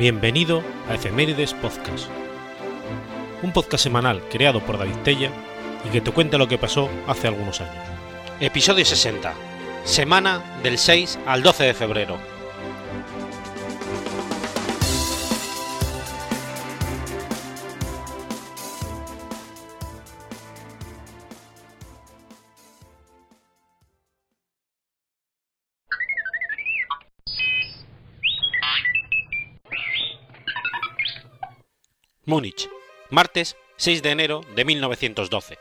Bienvenido a Efemérides Podcast, un podcast semanal creado por David Tella y que te cuenta lo que pasó hace algunos años. Episodio 60. Semana del 6 al 12 de febrero. Martes 6 de enero de 1912.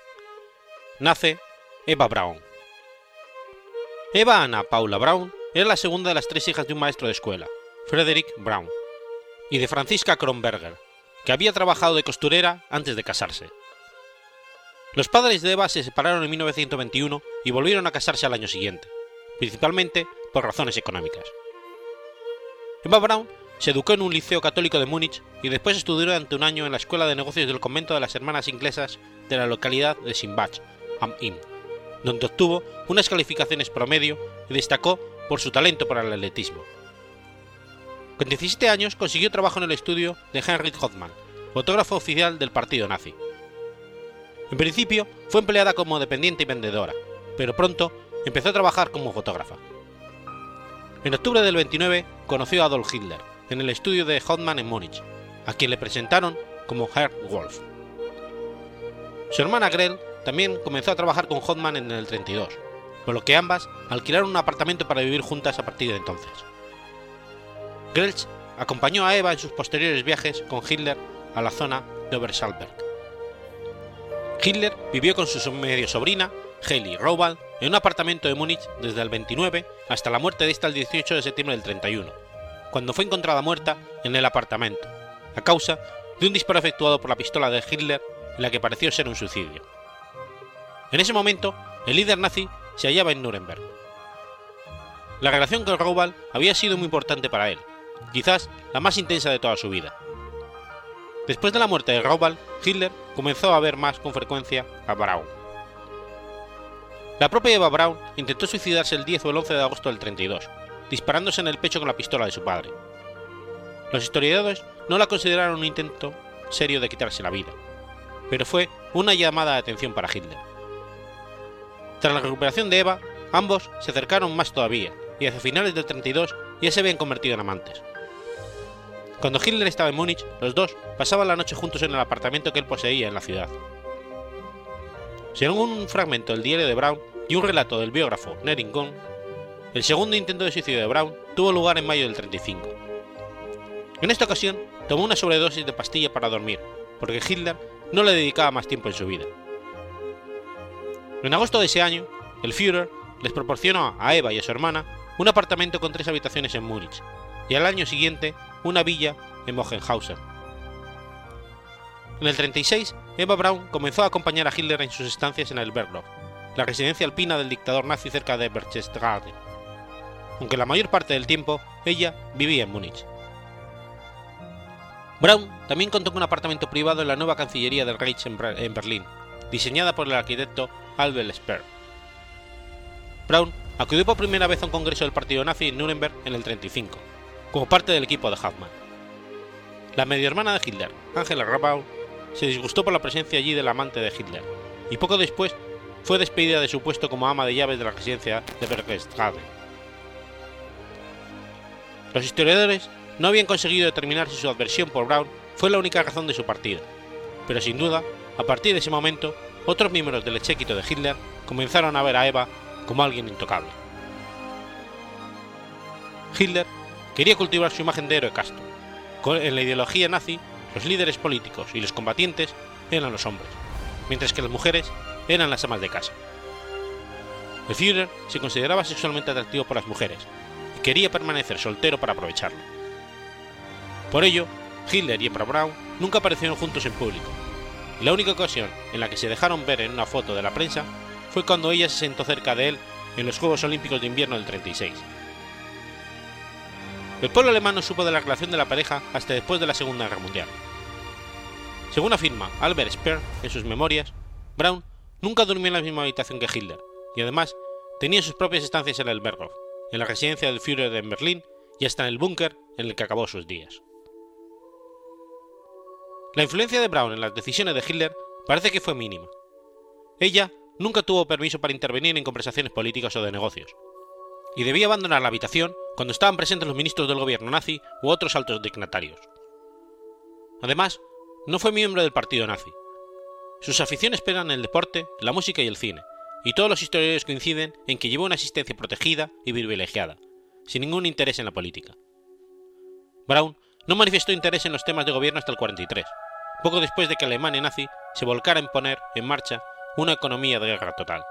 Nace Eva Braun. Eva Anna Paula Braun era la segunda de las tres hijas de un maestro de escuela, Frederick Braun, y de Franziska Kronberger, que había trabajado de costurera antes de casarse. Los padres de Eva se separaron en 1921 y volvieron a casarse al año siguiente, principalmente por razones económicas. Eva Braun se educó en un liceo católico de Múnich y después estudió durante un año en la Escuela de Negocios del Convento de las Hermanas Inglesas de la localidad de Simbach am Inn, donde obtuvo unas calificaciones promedio y destacó por su talento para el atletismo. Con 17 años consiguió trabajo en el estudio de Heinrich Hoffmann, fotógrafo oficial del partido nazi. En principio fue empleada como dependiente y vendedora, pero pronto empezó a trabajar como fotógrafa. En octubre del 29 conoció a Adolf Hitler, en el estudio de Hoffmann en Múnich, a quien le presentaron como Herr Wolf. Su hermana Grell también comenzó a trabajar con Hoffmann en el 32, por lo que ambas alquilaron un apartamento para vivir juntas a partir de entonces. Grelch acompañó a Eva en sus posteriores viajes con Hitler a la zona de Obersalzberg. Hitler vivió con su medio sobrina, Heili Rowald, en un apartamento de Múnich desde el 29 hasta la muerte de esta el 18 de septiembre del 31, cuando fue encontrada muerta en el apartamento, a causa de un disparo efectuado por la pistola de Hitler en la que pareció ser un suicidio. En ese momento, el líder nazi se hallaba en Nuremberg. La relación con Raubal había sido muy importante para él, quizás la más intensa de toda su vida. Después de la muerte de Raubal, Hitler comenzó a ver más con frecuencia a Braun. La propia Eva Braun intentó suicidarse el 10 o el 11 de agosto del 32, disparándose en el pecho con la pistola de su padre. Los historiadores no la consideraron un intento serio de quitarse la vida, pero fue una llamada de atención para Hitler. Tras la recuperación de Eva, ambos se acercaron más todavía y hacia finales del 32 ya se habían convertido en amantes. Cuando Hitler estaba en Múnich, los dos pasaban la noche juntos en el apartamento que él poseía en la ciudad. Según un fragmento del diario de Braun y un relato del biógrafo Nering el segundo intento de suicidio de Braun tuvo lugar en mayo del 35. En esta ocasión tomó una sobredosis de pastilla para dormir, porque Hitler no le dedicaba más tiempo en su vida. En agosto de ese año, el Führer les proporcionó a Eva y a su hermana un apartamento con tres habitaciones en Múnich, y al año siguiente una villa en Mogenhausen. En el 36, Eva Braun comenzó a acompañar a Hitler en sus estancias en el Bergdorf, la residencia alpina del dictador nazi cerca de Berchtesgaden, aunque la mayor parte del tiempo ella vivía en Múnich. Braun también contó con un apartamento privado en la nueva Cancillería del Reich en Berlín, diseñada por el arquitecto Albert Speer. Braun acudió por primera vez a un congreso del partido nazi en Nuremberg en el 35, como parte del equipo de Hoffmann. La medio hermana de Hitler, Angela Rabaul, se disgustó por la presencia allí del amante de Hitler, y poco después fue despedida de su puesto como ama de llaves de la residencia de Berchtesgaden. Los historiadores no habían conseguido determinar si su adversión por Braun fue la única razón de su partida, pero sin duda, a partir de ese momento, otros miembros del exéquito de Hitler comenzaron a ver a Eva como alguien intocable. Hitler quería cultivar su imagen de héroe casto. En la ideología nazi, los líderes políticos y los combatientes eran los hombres, mientras que las mujeres eran las amas de casa. El Führer se consideraba sexualmente atractivo por las mujeres quería permanecer soltero para aprovecharlo. Por ello, Hitler y Eva Braun nunca aparecieron juntos en público, la única ocasión en la que se dejaron ver en una foto de la prensa fue cuando ella se sentó cerca de él en los Juegos Olímpicos de Invierno del 36. El pueblo alemán no supo de la relación de la pareja hasta después de la Segunda Guerra Mundial. Según afirma Albert Speer en sus memorias, Braun nunca durmió en la misma habitación que Hitler, y además tenía sus propias estancias en el Berghof, en la residencia del Führer en Berlín y hasta en el búnker en el que acabó sus días. La influencia de Braun en las decisiones de Hitler parece que fue mínima. Ella nunca tuvo permiso para intervenir en conversaciones políticas o de negocios, y debía abandonar la habitación cuando estaban presentes los ministros del gobierno nazi u otros altos dignatarios. Además, no fue miembro del partido nazi. Sus aficiones eran el deporte, la música y el cine, y todos los historiadores coinciden en que llevó una asistencia protegida y privilegiada, sin ningún interés en la política. Braun no manifestó interés en los temas de gobierno hasta el 43, poco después de que Alemania nazi se volcara en poner en marcha una economía de guerra total.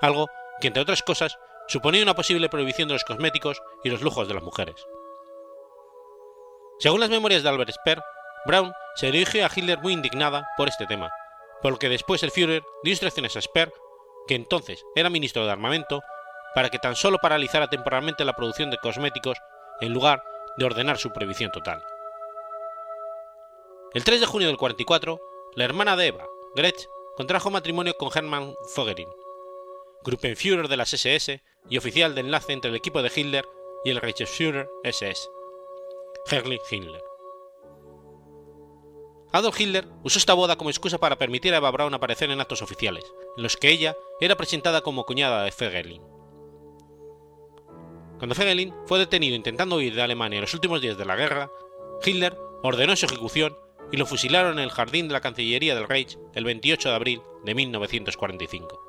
Algo que, entre otras cosas, suponía una posible prohibición de los cosméticos y los lujos de las mujeres. Según las memorias de Albert Speer, Braun se dirigió a Hitler muy indignada por este tema, por lo que después el Führer dio instrucciones a Speer, que entonces era ministro de Armamento, para que tan solo paralizara temporalmente la producción de cosméticos en lugar de ordenar su prohibición total. El 3 de junio del 44, la hermana de Eva, Gretsch, contrajo matrimonio con Hermann Fogerin, Gruppenführer de las SS y oficial de enlace entre el equipo de Hitler y el Reichsführer SS, Herrlich Himmler. Adolf Hitler usó esta boda como excusa para permitir a Eva Braun aparecer en actos oficiales, en los que ella era presentada como cuñada de Fegelin. Cuando Fegelin fue detenido intentando huir de Alemania en los últimos días de la guerra, Hitler ordenó su ejecución y lo fusilaron en el jardín de la Cancillería del Reich el 28 de abril de 1945.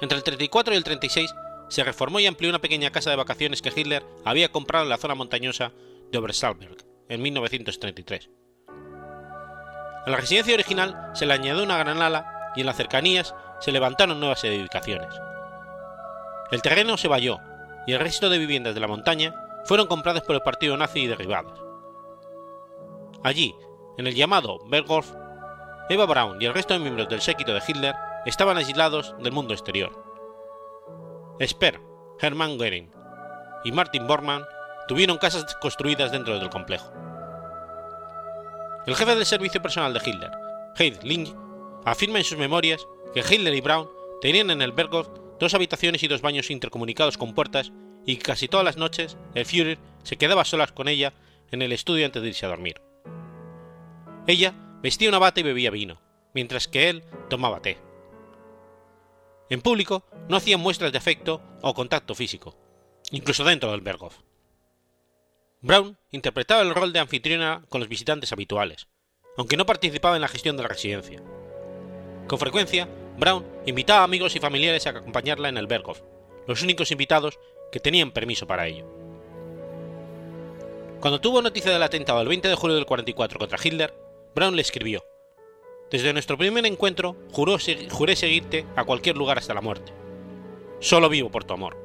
Entre el 34 y el 36 se reformó y amplió una pequeña casa de vacaciones que Hitler había comprado en la zona montañosa de Obersalberg en 1933. A la residencia original se le añadió una gran ala y en las cercanías se levantaron nuevas edificaciones. El terreno se valló y el resto de viviendas de la montaña fueron compradas por el partido nazi y derribadas. Allí, en el llamado Berghof, Eva Braun y el resto de miembros del séquito de Hitler estaban aislados del mundo exterior. Speer, Hermann Goering y Martin Bormann tuvieron casas construidas dentro del complejo. El jefe del servicio personal de Hitler, Heinz afirma en sus memorias que Hitler y Braun tenían en el Berghof dos habitaciones y dos baños intercomunicados con puertas y casi todas las noches el Führer se quedaba solas con ella en el estudio antes de irse a dormir. Ella vestía una bata y bebía vino, mientras que él tomaba té. En público no hacían muestras de afecto o contacto físico, incluso dentro del Berghof. Brown interpretaba el rol de anfitriona con los visitantes habituales, aunque no participaba en la gestión de la residencia. Con frecuencia, Brown invitaba a amigos y familiares a acompañarla en el Berghof, los únicos invitados que tenían permiso para ello. Cuando tuvo noticia del atentado el 20 de julio del 44 contra Hitler, Brown le escribió: Desde nuestro primer encuentro juré seguirte a cualquier lugar hasta la muerte. Solo vivo por tu amor.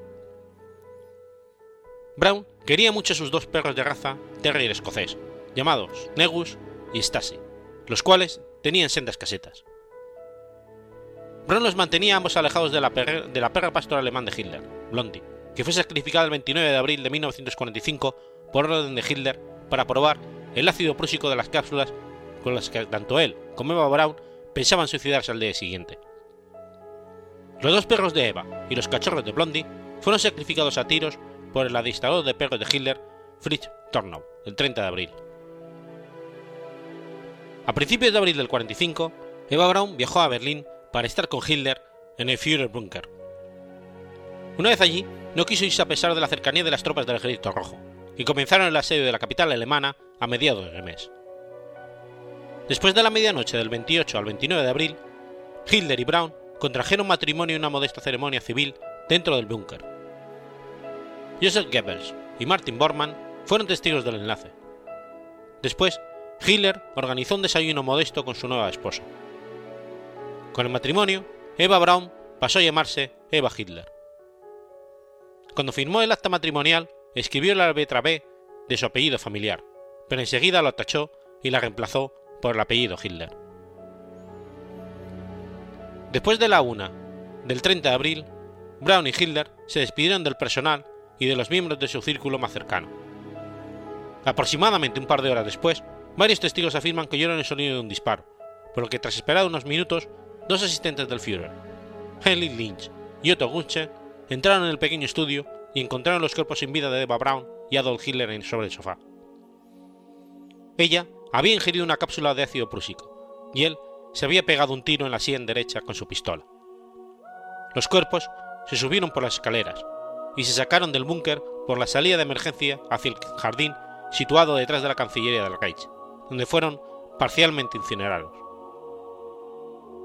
Brown quería mucho sus dos perros de raza terrier escocés, llamados Negus y Stasi, los cuales tenían sendas casetas. Brown los mantenía ambos alejados de la, perra, de pastora alemán de Hitler, Blondie, que fue sacrificada el 29 de abril de 1945 por orden de Hitler para probar el ácido prúsico de las cápsulas con las que tanto él como Eva Braun pensaban suicidarse al día siguiente. Los dos perros de Eva y los cachorros de Blondie fueron sacrificados a tiros por el administrador de perros de Hitler, Fritz Tornau, el 30 de abril. A principios de abril del 45, Eva Braun viajó a Berlín para estar con Hitler en el Führerbunker. Una vez allí, no quiso irse a pesar de la cercanía de las tropas del Ejército Rojo, y comenzaron el asedio de la capital alemana a mediados del mes. Después de la medianoche del 28 al 29 de abril, Hitler y Braun contrajeron matrimonio en una modesta ceremonia civil dentro del búnker. Joseph Goebbels y Martin Bormann fueron testigos del enlace. Después, Hitler organizó un desayuno modesto con su nueva esposa. Con el matrimonio, Eva Braun pasó a llamarse Eva Hitler. Cuando firmó el acta matrimonial, escribió la letra B de su apellido familiar, pero enseguida lo tachó y la reemplazó por el apellido Hitler. Después de la una del 30 de abril, Braun y Hitler se despidieron del personal y de los miembros de su círculo más cercano. Aproximadamente un par de horas después, varios testigos afirman que oyeron el sonido de un disparo, por lo que tras esperar unos minutos, dos asistentes del Führer, Henry Lynch y Otto Gunche, entraron en el pequeño estudio y encontraron los cuerpos sin vida de Eva Braun y Adolf Hitler sobre el sofá. Ella había ingerido una cápsula de ácido prúsico y él se había pegado un tiro en la sien derecha con su pistola. Los cuerpos se subieron por las escaleras y se sacaron del búnker por la salida de emergencia hacia el jardín situado detrás de la Cancillería del Reich, donde fueron parcialmente incinerados.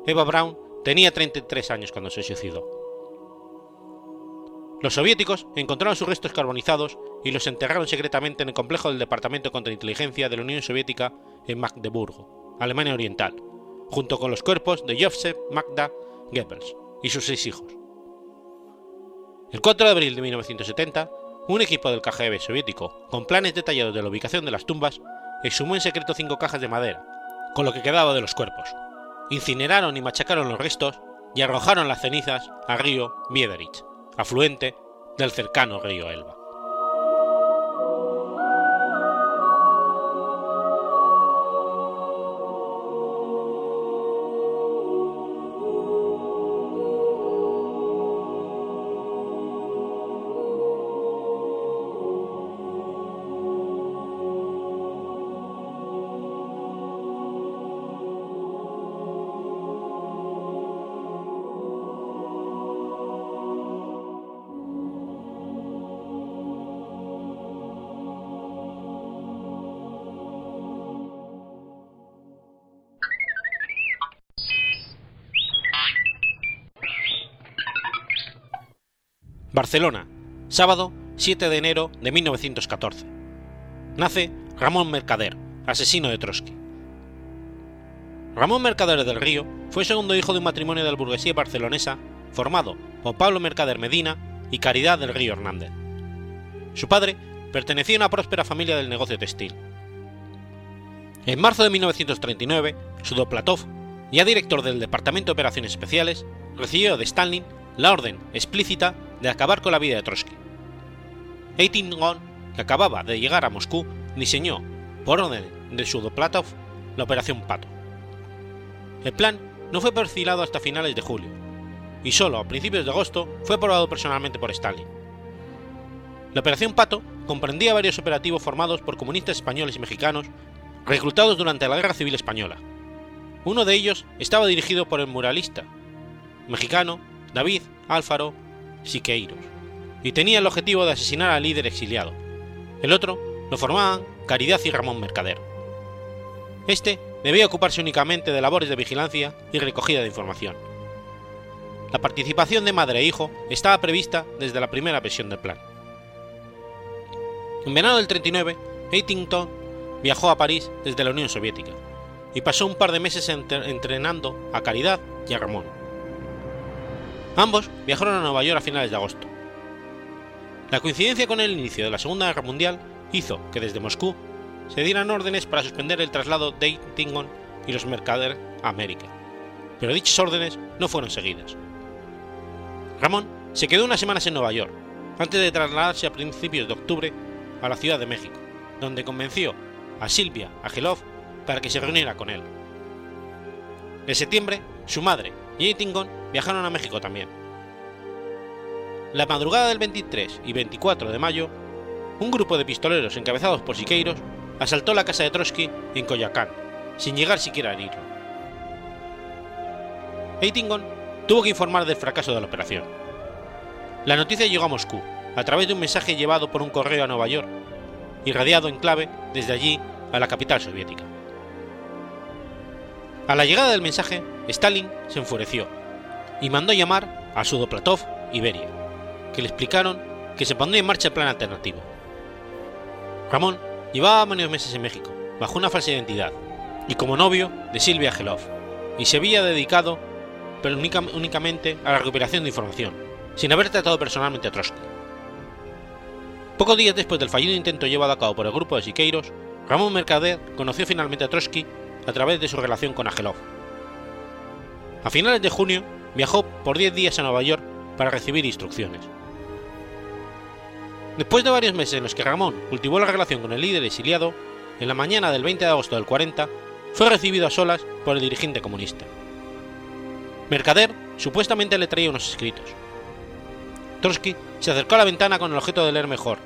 Eva Braun tenía 33 años cuando se suicidó. Los soviéticos encontraron sus restos carbonizados y los enterraron secretamente en el complejo del Departamento de Contrainteligencia de la Unión Soviética en Magdeburgo, Alemania Oriental, junto con los cuerpos de Joseph Magda Goebbels y sus seis hijos. El 4 de abril de 1970, un equipo del KGB soviético, con planes detallados de la ubicación de las tumbas, exhumó en secreto cinco cajas de madera, con lo que quedaba de los cuerpos. Incineraron y machacaron los restos y arrojaron las cenizas al río Biederich, afluente del cercano río Elba. Barcelona, sábado 7 de enero de 1914. Nace Ramón Mercader, asesino de Trotsky. Ramón Mercader del Río fue segundo hijo de un matrimonio de la burguesía barcelonesa formado por Pablo Mercader Medina y Caridad del Río Hernández. Su padre pertenecía a una próspera familia del negocio textil. En marzo de 1939, Sudoplatov, ya director del Departamento de Operaciones Especiales, recibió de Stalin la orden explícita de acabar con la vida de Trotsky. Eitingon, que acababa de llegar a Moscú, diseñó, por orden de Sudoplatov, la Operación Pato. El plan no fue perfilado hasta finales de julio, y solo a principios de agosto fue aprobado personalmente por Stalin. La Operación Pato comprendía varios operativos formados por comunistas españoles y mexicanos reclutados durante la Guerra Civil Española. Uno de ellos estaba dirigido por el muralista mexicano David Álvaro Siqueiros, y tenía el objetivo de asesinar al líder exiliado. El otro lo formaban Caridad y Ramón Mercader. Este debía ocuparse únicamente de labores de vigilancia y recogida de información. La participación de madre e hijo estaba prevista desde la primera versión del plan. En verano del 39, Eitington viajó a París desde la Unión Soviética y pasó un par de meses entrenando a Caridad y a Ramón. Ambos viajaron a Nueva York a finales de agosto. La coincidencia con el inicio de la Segunda Guerra Mundial hizo que desde Moscú se dieran órdenes para suspender el traslado de Eitingon y los Mercader a América, pero dichas órdenes no fueron seguidas. Ramón se quedó unas semanas en Nueva York, antes de trasladarse a principios de octubre a la Ciudad de México, donde convenció a Silvia Agelov para que se reuniera con él. En septiembre, su madre y viajaron a México también. La madrugada del 23 y 24 de mayo, un grupo de pistoleros encabezados por Siqueiros asaltó la casa de Trotsky en Coyacán, sin llegar siquiera a herirlo. Eitingon tuvo que informar del fracaso de la operación. La noticia llegó a Moscú a través de un mensaje llevado por un correo a Nueva York, irradiado en clave desde allí a la capital soviética. A la llegada del mensaje, Stalin se enfureció y mandó llamar a Sudoplatov y Beria, que le explicaron que se pondría en marcha el plan alternativo. Ramón llevaba varios meses en México, bajo una falsa identidad, y como novio de Silvia Gelov, y se había dedicado pero únicamente a la recuperación de información, sin haber tratado personalmente a Trotsky. Pocos días después del fallido intento llevado a cabo por el grupo de Siqueiros, Ramón Mercader conoció finalmente a Trotsky a través de su relación con Agelov. A finales de junio viajó por 10 días a Nueva York para recibir instrucciones. Después de varios meses en los que Ramón cultivó la relación con el líder exiliado, en la mañana del 20 de agosto del 40 fue recibido a solas por el dirigente comunista. Mercader supuestamente le traía unos escritos. Trotsky se acercó a la ventana con el objeto de leer mejor,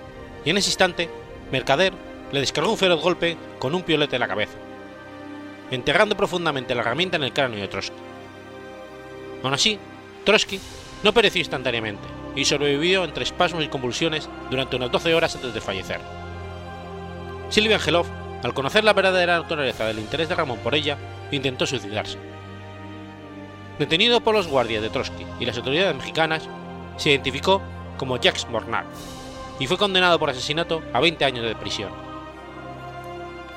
y en ese instante, Mercader le descargó un feroz golpe con un piolete en la cabeza, enterrando profundamente la herramienta en el cráneo de Trotsky. Aún así, Trotsky no pereció instantáneamente y sobrevivió entre espasmos y convulsiones durante unas 12 horas antes de fallecer. Silvia Angelov, al conocer la verdadera naturaleza del interés de Ramón por ella, intentó suicidarse. Detenido por los guardias de Trotsky y las autoridades mexicanas, se identificó como Jacques Mornard y fue condenado por asesinato a 20 años de prisión.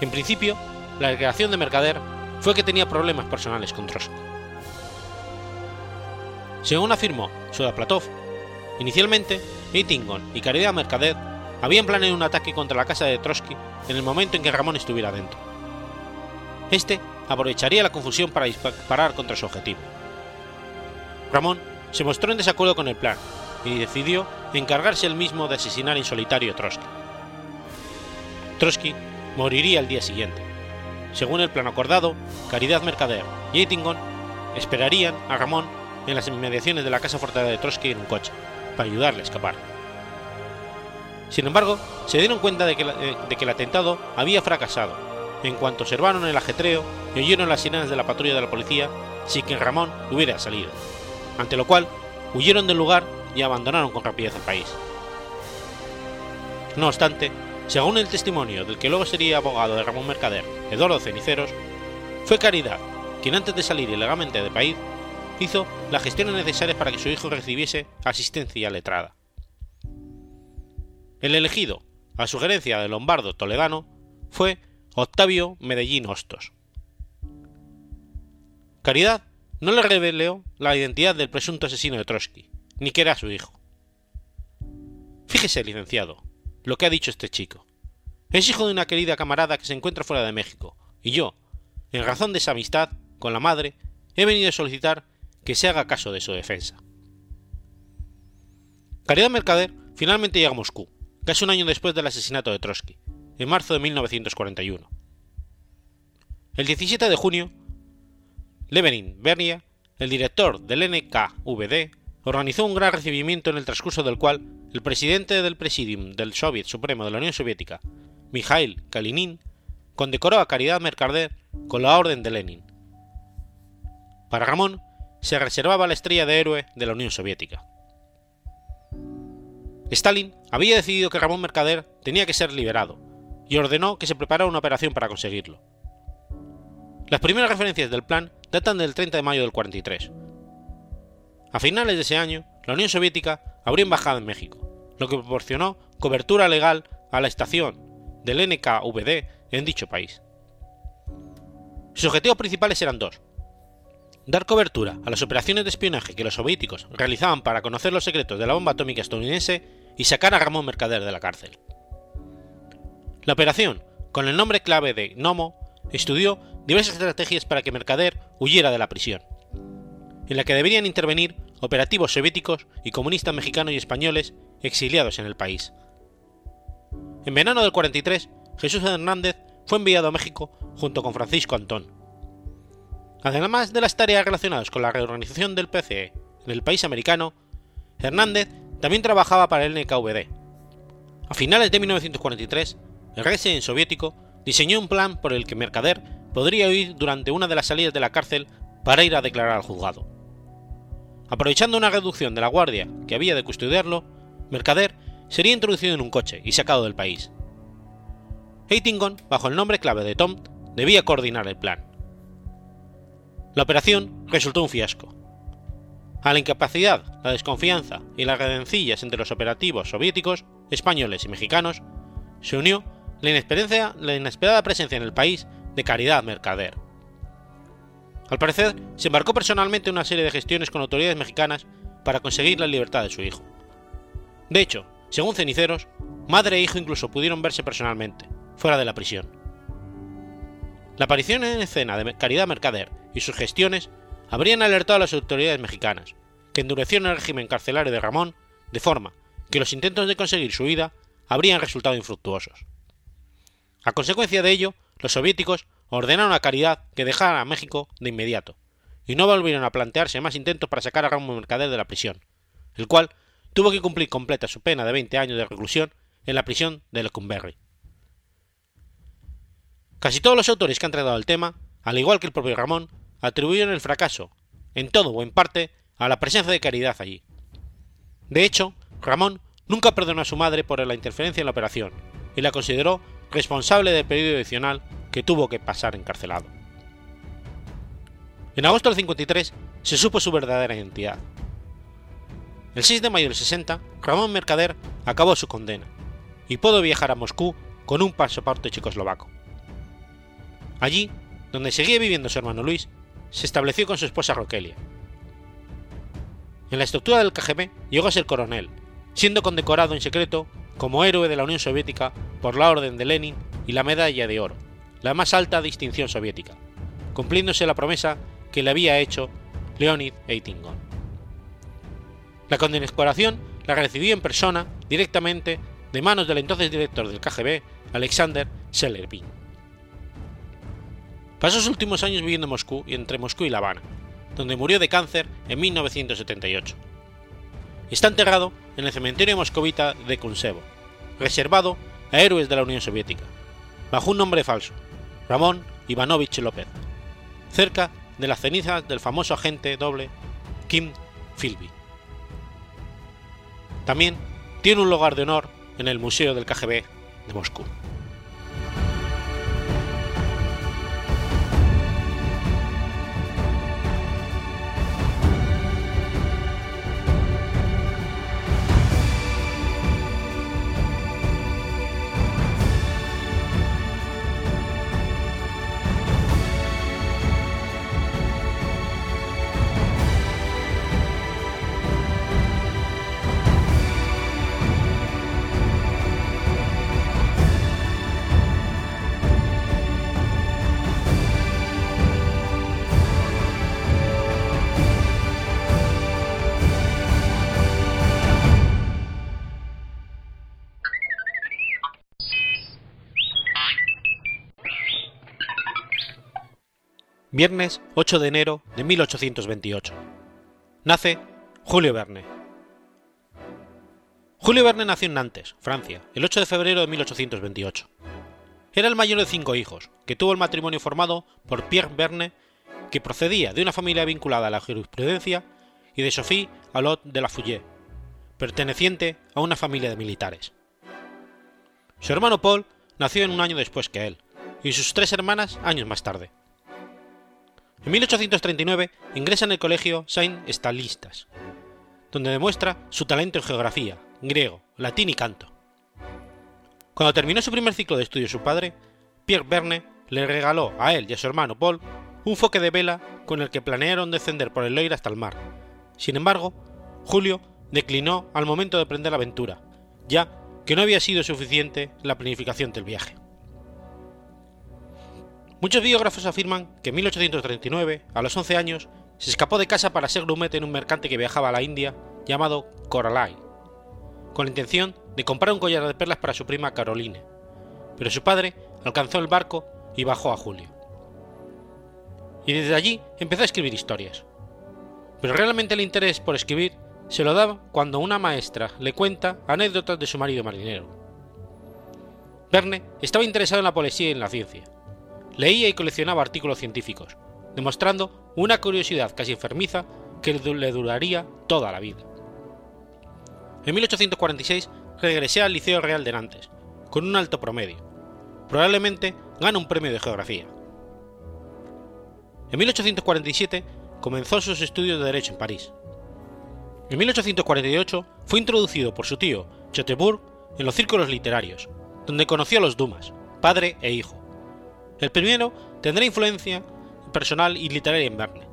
En principio, la declaración de Mercader fue que tenía problemas personales con Trotsky. Según afirmó Sudaplatov, inicialmente Eitingon y Caridad Mercader habían planeado un ataque contra la casa de Trotsky en el momento en que Ramón estuviera dentro. Este aprovecharía la confusión para disparar contra su objetivo. Ramón se mostró en desacuerdo con el plan y decidió encargarse él mismo de asesinar en solitario a Trotsky. Trotsky moriría el día siguiente. Según el plan acordado, Caridad Mercader y Eitingon esperarían a Ramón en las inmediaciones de la casa fortaleza de Trotsky en un coche, para ayudarle a escapar. Sin embargo, se dieron cuenta de que, eh, de que el atentado había fracasado en cuanto observaron el ajetreo y oyeron las sirenas de la patrulla de la policía sin que Ramón hubiera salido, ante lo cual huyeron del lugar y abandonaron con rapidez el país. No obstante, según el testimonio del que luego sería abogado de Ramón Mercader, Eduardo Ceniceros, fue Caridad quien antes de salir ilegalmente del país hizo las gestiones necesarias para que su hijo recibiese asistencia letrada. El elegido, a sugerencia de Lombardo Toledano, fue Octavio Medellín Hostos. Caridad no le reveló la identidad del presunto asesino de Trotsky, ni que era su hijo. Fíjese, licenciado, lo que ha dicho este chico. Es hijo de una querida camarada que se encuentra fuera de México, y yo, en razón de esa amistad con la madre, he venido a solicitar que se haga caso de su defensa. Caridad Mercader finalmente llega a Moscú, casi un año después del asesinato de Trotsky, en marzo de 1941. El 17 de junio, Levenin Bernia, el director del NKVD, organizó un gran recibimiento en el transcurso del cual el presidente del Presidium del Soviet Supremo de la Unión Soviética, Mikhail Kalinin, condecoró a Caridad Mercader con la Orden de Lenin. Para Ramón, se reservaba la estrella de héroe de la Unión Soviética. Stalin había decidido que Ramón Mercader tenía que ser liberado y ordenó que se preparara una operación para conseguirlo. Las primeras referencias del plan datan del 30 de mayo del 43. A finales de ese año, la Unión Soviética abrió embajada en México, lo que proporcionó cobertura legal a la estación del NKVD en dicho país. Sus objetivos principales eran dos. Dar cobertura a las operaciones de espionaje que los soviéticos realizaban para conocer los secretos de la bomba atómica estadounidense y sacar a Ramón Mercader de la cárcel. La operación, con el nombre clave de Nomo, estudió diversas estrategias para que Mercader huyera de la prisión, en la que deberían intervenir operativos soviéticos y comunistas mexicanos y españoles exiliados en el país. En verano del 43, Jesús Hernández fue enviado a México junto con Francisco Antón. Además de las tareas relacionadas con la reorganización del PCE en el país americano, Hernández también trabajaba para el NKVD. A finales de 1943, el régimen soviético diseñó un plan por el que Mercader podría huir durante una de las salidas de la cárcel para ir a declarar al juzgado. Aprovechando una reducción de la guardia que había de custodiarlo, Mercader sería introducido en un coche y sacado del país. Eitingon, bajo el nombre clave de Tom, debía coordinar el plan. La operación resultó un fiasco. A la incapacidad, la desconfianza y las redencillas entre los operativos soviéticos, españoles y mexicanos se unió la la inesperada presencia en el país de Caridad Mercader. Al parecer, se embarcó personalmente en una serie de gestiones con autoridades mexicanas para conseguir la libertad de su hijo. De hecho, según ceniceros, madre e hijo incluso pudieron verse personalmente, fuera de la prisión. La aparición en escena de Caridad Mercader y sus gestiones habrían alertado a las autoridades mexicanas, que endurecieron el régimen carcelario de Ramón de forma que los intentos de conseguir su huida habrían resultado infructuosos. A consecuencia de ello, los soviéticos ordenaron a Caridad que dejara a México de inmediato, y no volvieron a plantearse más intentos para sacar a Ramón Mercader de la prisión, el cual tuvo que cumplir completa su pena de 20 años de reclusión en la prisión de Lecumberri. Casi todos los autores que han tratado el tema, al igual que el propio Ramón, atribuyeron el fracaso, en todo o en parte, a la presencia de Caridad allí. De hecho, Ramón nunca perdonó a su madre por la interferencia en la operación y la consideró responsable del periodo adicional que tuvo que pasar encarcelado. En agosto del 53 se supo su verdadera identidad. El 6 de mayo del 60, Ramón Mercader acabó su condena y pudo viajar a Moscú con un pasaporte checoslovaco. Allí, donde seguía viviendo su hermano Luis, se estableció con su esposa Roquelia. En la estructura del KGB llegó a ser coronel, siendo condecorado en secreto como héroe de la Unión Soviética por la Orden de Lenin y la Medalla de Oro, la más alta distinción soviética, cumpliéndose la promesa que le había hecho Leonid Eitingon. La condecoración la recibió en persona, directamente, de manos del entonces director del KGB, Alexander. Pasó sus últimos años viviendo en Moscú y entre Moscú y La Habana, donde murió de cáncer en 1978. Está enterrado en el cementerio moscovita de Kunsevo, reservado a héroes de la Unión Soviética, bajo un nombre falso, Ramón Ivanovich López, cerca de las cenizas del famoso agente doble Kim Philby. También tiene un lugar de honor en el Museo del KGB de Moscú. Viernes 8 de enero de 1828. Nace Julio Verne. Julio Verne nació en Nantes, Francia, el 8 de febrero de 1828. Era el mayor de cinco hijos, que tuvo el matrimonio formado por Pierre Verne, que procedía de una familia vinculada a la jurisprudencia, y de Sophie Allot de la Fouillée, perteneciente a una familia de militares. Su hermano Paul nació en un año después que él, y sus tres hermanas años más tarde. En 1839 ingresa en el colegio Saint Stalistas, donde demuestra su talento en geografía, griego, latín y canto. Cuando terminó su primer ciclo de estudios su padre, Pierre Verne le regaló a él y a su hermano Paul un foque de vela con el que planearon descender por el Loire hasta el mar. Sin embargo, Julio declinó al momento de emprender la aventura, ya que no había sido suficiente la planificación del viaje. Muchos biógrafos afirman que en 1839, a los 11 años, se escapó de casa para ser grumete en un mercante que viajaba a la India llamado Coraline, con la intención de comprar un collar de perlas para su prima Caroline, pero su padre alcanzó el barco y bajó a Julio. Y desde allí empezó a escribir historias. Pero realmente el interés por escribir se lo daba cuando una maestra le cuenta anécdotas de su marido marinero. Verne estaba interesado en la poesía y en la ciencia, leía y coleccionaba artículos científicos, demostrando una curiosidad casi enfermiza que le duraría toda la vida. En 1846 regresé al Liceo Real de Nantes, con un alto promedio. Probablemente gana un premio de geografía. En 1847 comenzó sus estudios de Derecho en París. En 1848 fue introducido por su tío, Choteaubourg, en los círculos literarios, donde conoció a los Dumas, padre e hijo, el primero tendrá influencia personal y literaria en Verne.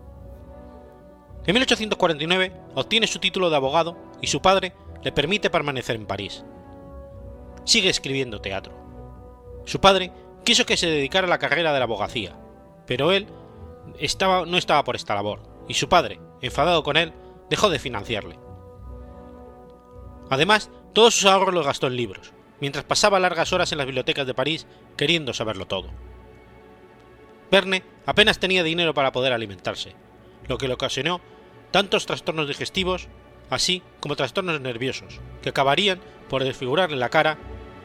En 1849 obtiene su título de abogado y su padre le permite permanecer en París. Sigue escribiendo teatro. Su padre quiso que se dedicara a la carrera de la abogacía, pero él no estaba por esta labor, y su padre, enfadado con él, dejó de financiarle. Además, todos sus ahorros los gastó en libros, mientras pasaba largas horas en las bibliotecas de París queriendo saberlo todo. Verne apenas tenía dinero para poder alimentarse, lo que le ocasionó tantos trastornos digestivos, así como trastornos nerviosos, que acabarían por desfigurarle la cara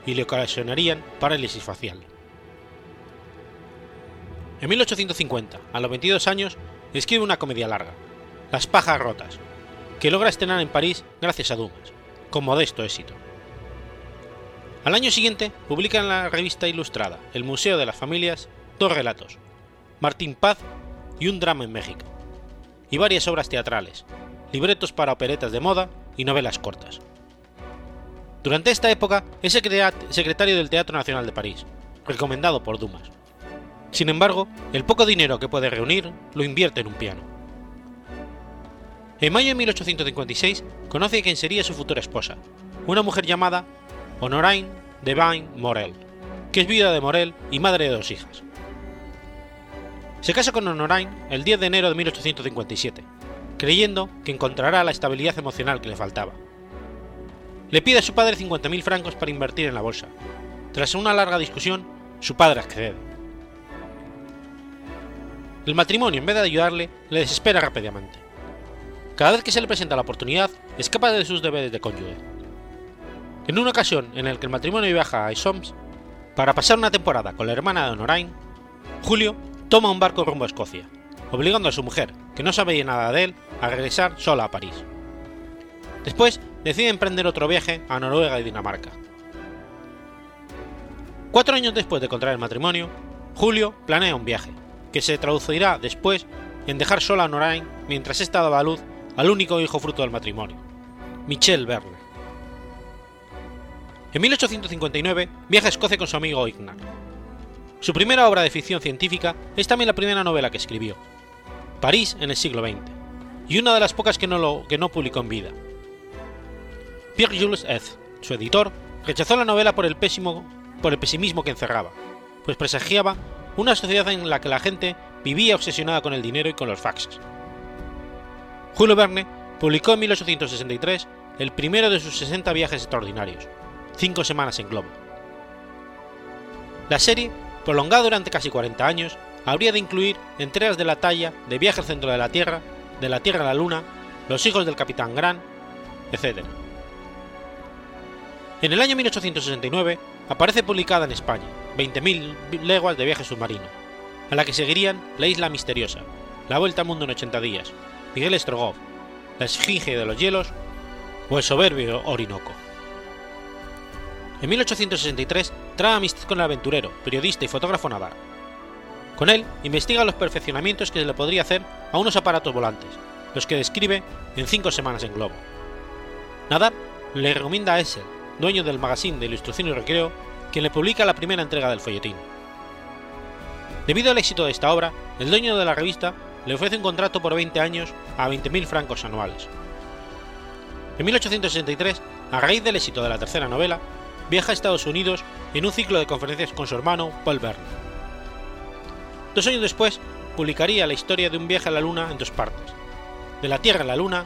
y le ocasionarían parálisis facial. En 1850, a los 22 años, escribe una comedia larga, Las pajas rotas, que logra estrenar en París gracias a Dumas, con modesto éxito. Al año siguiente publica en la revista ilustrada El Museo de las Familias dos relatos, Martín Paz y un drama en México, y varias obras teatrales, libretos para operetas de moda y novelas cortas. Durante esta época es secretario del Teatro Nacional de París, recomendado por Dumas. Sin embargo, el poco dinero que puede reunir lo invierte en un piano. En mayo de 1856 conoce quien sería su futura esposa, una mujer llamada Honorine Devine Morel, que es viuda de Morel y madre de dos hijas. Se casa con Honorine el 10 de enero de 1857, creyendo que encontrará la estabilidad emocional que le faltaba. Le pide a su padre 50.000 francos para invertir en la bolsa. Tras una larga discusión, su padre accede. El matrimonio, en vez de ayudarle, le desespera rápidamente. Cada vez que se le presenta la oportunidad, escapa de sus deberes de cónyuge. En una ocasión en la que el matrimonio viaja a Isoms para pasar una temporada con la hermana de Honorine, Julio toma un barco rumbo a Escocia, obligando a su mujer, que no sabía nada de él, a regresar sola a París. Después decide emprender otro viaje a Noruega y Dinamarca. Cuatro años después de contraer el matrimonio, Julio planea un viaje, que se traducirá después en dejar sola a Norain mientras ésta daba a luz al único hijo fruto del matrimonio, Michel Verne. En 1859 viaja a Escocia con su amigo Ignar. Su primera obra de ficción científica es también la primera novela que escribió, París en el siglo XX, y una de las pocas que no, lo, que no publicó en vida. Pierre-Jules Eth, su editor, rechazó la novela por el, pésimo, por el pesimismo que encerraba, pues presagiaba una sociedad en la que la gente vivía obsesionada con el dinero y con los faxes. Julio Verne publicó en 1863 el primero de sus 60 viajes extraordinarios, cinco semanas en globo. La serie, prolongada durante casi 40 años, habría de incluir entregas de la talla de Viaje al centro de la Tierra, de la Tierra a la Luna, Los hijos del Capitán Grant, etc. En el año 1869 aparece publicada en España 20.000 leguas de viaje submarino, a la que seguirían La isla misteriosa, La vuelta al mundo en 80 días, Miguel Strogoff, La esfinge de los hielos o El soberbio Orinoco. En 1863 trae amistad con el aventurero, periodista y fotógrafo Nadar. Con él investiga los perfeccionamientos que se le podría hacer a unos aparatos volantes, los que describe en cinco semanas en globo. Nadar le recomienda a Essel, dueño del magazine de Ilustración y Recreo, quien le publica la primera entrega del folletín. Debido al éxito de esta obra, el dueño de la revista le ofrece un contrato por 20 años a 20.000 francos anuales. En 1863, a raíz del éxito de la tercera novela, viaja a Estados Unidos en un ciclo de conferencias con su hermano Paul Verne. Dos años después, publicaría la historia de un viaje a la Luna en dos partes, de la Tierra a la Luna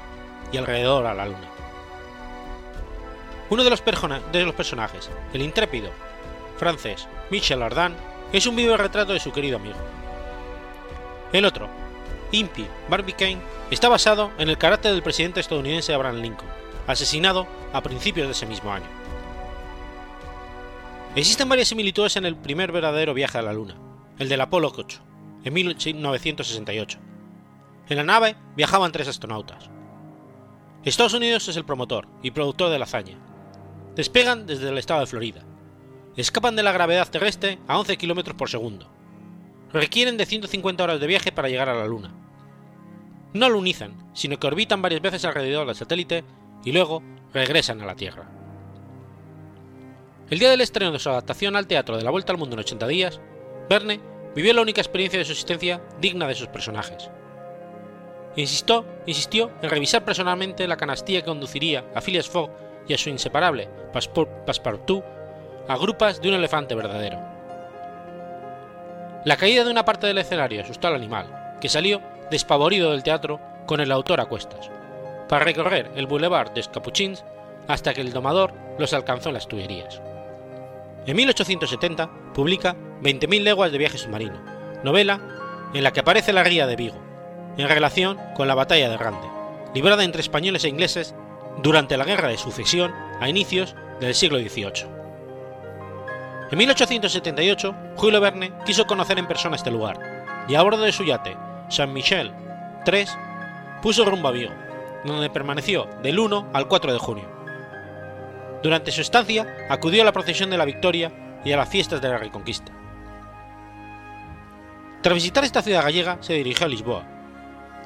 y alrededor a la Luna. Uno de los, personajes, el intrépido francés Michel Ardan, es un vivo retrato de su querido amigo. El otro, Impy Barbicane, está basado en el carácter del presidente estadounidense Abraham Lincoln, asesinado a principios de ese mismo año. Existen varias similitudes en el primer verdadero viaje a la Luna, el del Apolo 8, en 1968. En la nave viajaban tres astronautas. Estados Unidos es el promotor y productor de la hazaña. Despegan desde el estado de Florida. Escapan de la gravedad terrestre a 11 km por segundo. Requieren de 150 horas de viaje para llegar a la Luna. No alunizan, sino que orbitan varias veces alrededor del satélite y luego regresan a la Tierra. El día del estreno de su adaptación al teatro de la Vuelta al Mundo en 80 días, Verne vivió la única experiencia de su existencia digna de sus personajes. Insistió, insistió en revisar personalmente la canastilla que conduciría a Phileas Fogg y a su inseparable Passepartout a grupas de un elefante verdadero. La caída de una parte del escenario asustó al animal, que salió despavorido del teatro con el autor a cuestas, para recorrer el boulevard de Capuchins hasta que el domador los alcanzó en las tuberías. En 1870 publica 20.000 leguas de viaje submarino, novela en la que aparece la guía de Vigo, en relación con la batalla de Rande, librada entre españoles e ingleses durante la Guerra de Sucesión a inicios del siglo XVIII. En 1878, Julio Verne quiso conocer en persona este lugar, y a bordo de su yate Saint Michel 3 puso rumbo a Vigo, donde permaneció del 1 al 4 de junio. Durante su estancia acudió a la procesión de la Victoria y a las fiestas de la Reconquista. Tras visitar esta ciudad gallega se dirigió a Lisboa.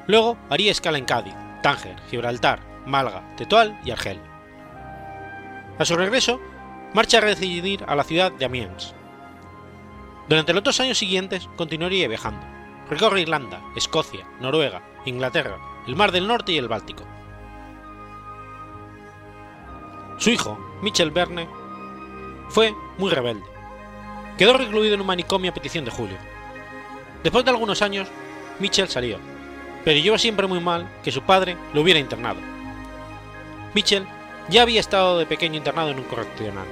Luego haría escala en Cádiz, Tánger, Gibraltar, Málaga, Tetual y Argel. A su regreso, marcha a residir a la ciudad de Amiens. Durante los dos años siguientes continuaría viajando. Recorre Irlanda, Escocia, Noruega, Inglaterra, el Mar del Norte y el Báltico. Su hijo, Michel Verne, fue muy rebelde. Quedó recluido en un manicomio a petición de Julio. Después de algunos años, Michel salió, pero llevó siempre muy mal que su padre lo hubiera internado. Michel ya había estado de pequeño internado en un correccional.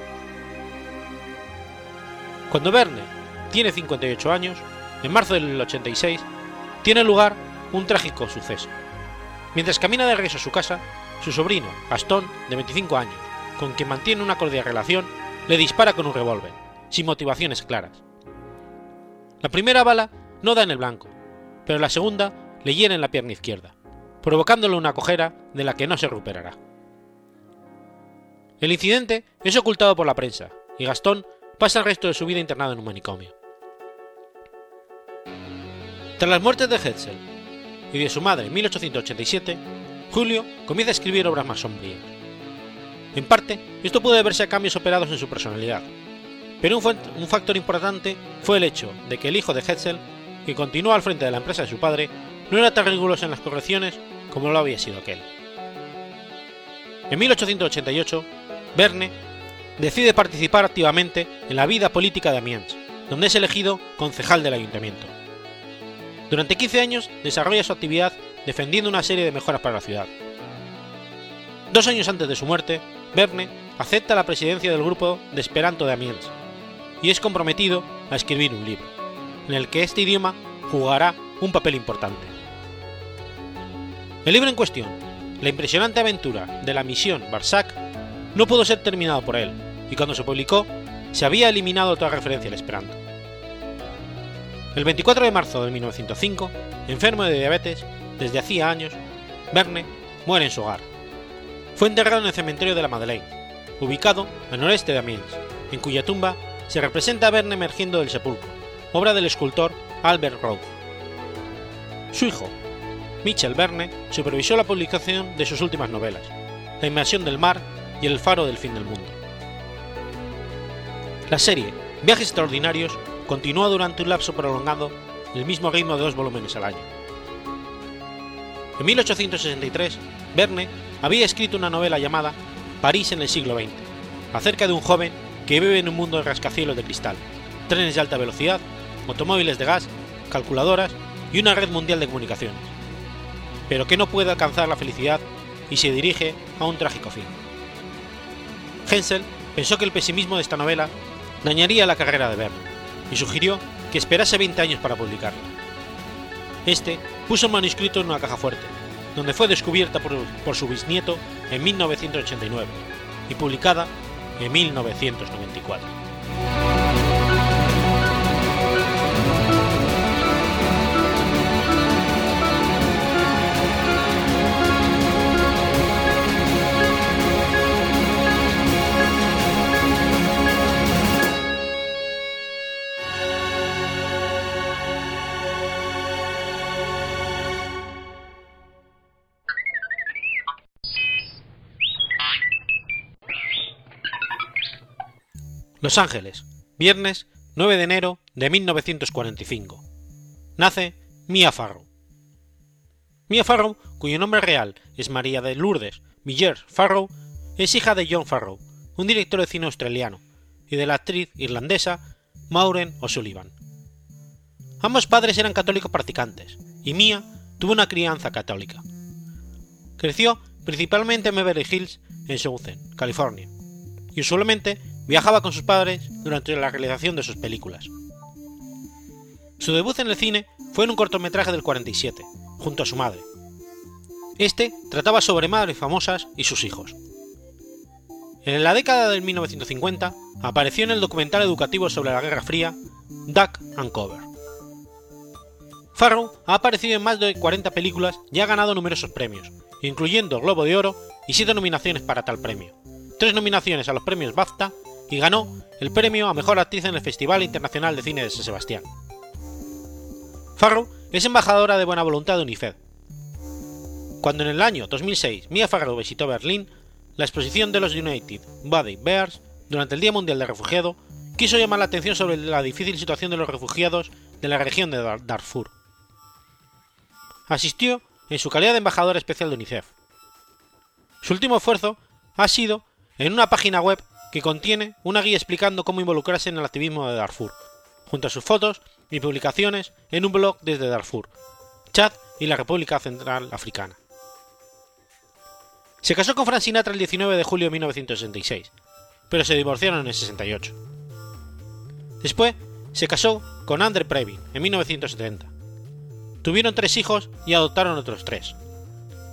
Cuando Verne tiene 58 años, en marzo del 86, tiene lugar un trágico suceso. Mientras camina de regreso a su casa, su sobrino, Gastón, de 25 años, con quien mantiene una cordial relación, le dispara con un revólver, sin motivaciones claras. La primera bala no da en el blanco, pero la segunda le hiera en la pierna izquierda, provocándole una cojera de la que no se recuperará. El incidente es ocultado por la prensa, y Gastón pasa el resto de su vida internado en un manicomio. Tras las muertes de Hetzel y de su madre en 1887, Julio comienza a escribir obras más sombrías. En parte, esto puede deberse a cambios operados en su personalidad, pero un, factor importante fue el hecho de que el hijo de Hetzel, que continuó al frente de la empresa de su padre, no era tan riguroso en las correcciones como lo había sido aquel. En 1888, Verne decide participar activamente en la vida política de Amiens, donde es elegido concejal del ayuntamiento. Durante 15 años desarrolla su actividad defendiendo una serie de mejoras para la ciudad. Dos años antes de su muerte, Verne acepta la presidencia del grupo de Esperanto de Amiens y es comprometido a escribir un libro, en el que este idioma jugará un papel importante. El libro en cuestión, la impresionante aventura de la misión Barsac, no pudo ser terminado por él, y cuando se publicó, se había eliminado toda referencia al esperanto. El 24 de marzo de 1905, enfermo de diabetes desde hacía años, Verne muere en su hogar. Fue enterrado en el cementerio de la Madeleine, ubicado al noreste de Amiens, en cuya tumba se representa a Verne emergiendo del sepulcro, obra del escultor Albert Roth. Su hijo, Michel Verne, supervisó la publicación de sus últimas novelas, La inmersión del mar y El faro del fin del mundo. La serie Viajes extraordinarios continúa durante un lapso prolongado el mismo ritmo de dos volúmenes al año. En 1863, Verne había escrito una novela llamada París en el siglo XX, acerca de un joven que vive en un mundo de rascacielos de cristal, trenes de alta velocidad, automóviles de gas, calculadoras y una red mundial de comunicaciones, pero que no puede alcanzar la felicidad y se dirige a un trágico fin. Hensel pensó que el pesimismo de esta novela dañaría la carrera de Verne y sugirió que esperase 20 años para publicarla. Este puso el manuscrito en una caja fuerte, donde fue descubierta por, su bisnieto en 1989 y publicada en 1994. Los Ángeles, viernes 9 de enero de 1945. Nace Mia Farrow. Mia Farrow, cuyo nombre real es María de Lourdes Miller Farrow, es hija de John Farrow, un director de cine australiano, y de la actriz irlandesa Maureen O'Sullivan. Ambos padres eran católicos practicantes, y Mia tuvo una crianza católica. Creció principalmente en Beverly Hills, en Southern, California, y usualmente viajaba con sus padres durante la realización de sus películas. Su debut en el cine fue en un cortometraje del 47, junto a su madre. Este trataba sobre madres famosas y sus hijos. En la década del 1950 apareció en el documental educativo sobre la Guerra Fría Duck and Cover. Farrow ha aparecido en más de 40 películas y ha ganado numerosos premios, incluyendo Globo de Oro y 7 nominaciones para tal premio, 3 nominaciones a los premios BAFTA y ganó el premio a Mejor Actriz en el Festival Internacional de Cine de San Sebastián. Farrow es embajadora de buena voluntad de UNICEF. Cuando en el año 2006 Mia Farrow visitó Berlín, la exposición de los United Body Bears durante el Día Mundial del Refugiado quiso llamar la atención sobre la difícil situación de los refugiados de la región de Darfur. Asistió en su calidad de embajadora especial de UNICEF. Su último esfuerzo ha sido en una página web que contiene una guía explicando cómo involucrarse en el activismo de Darfur, junto a sus fotos y publicaciones en un blog desde Darfur, Chad y la República Central Africana. Se casó con Frank Sinatra el 19 de julio de 1966, pero se divorciaron en el 68. Después se casó con Andre Previn en 1970. Tuvieron tres hijos y adoptaron otros tres.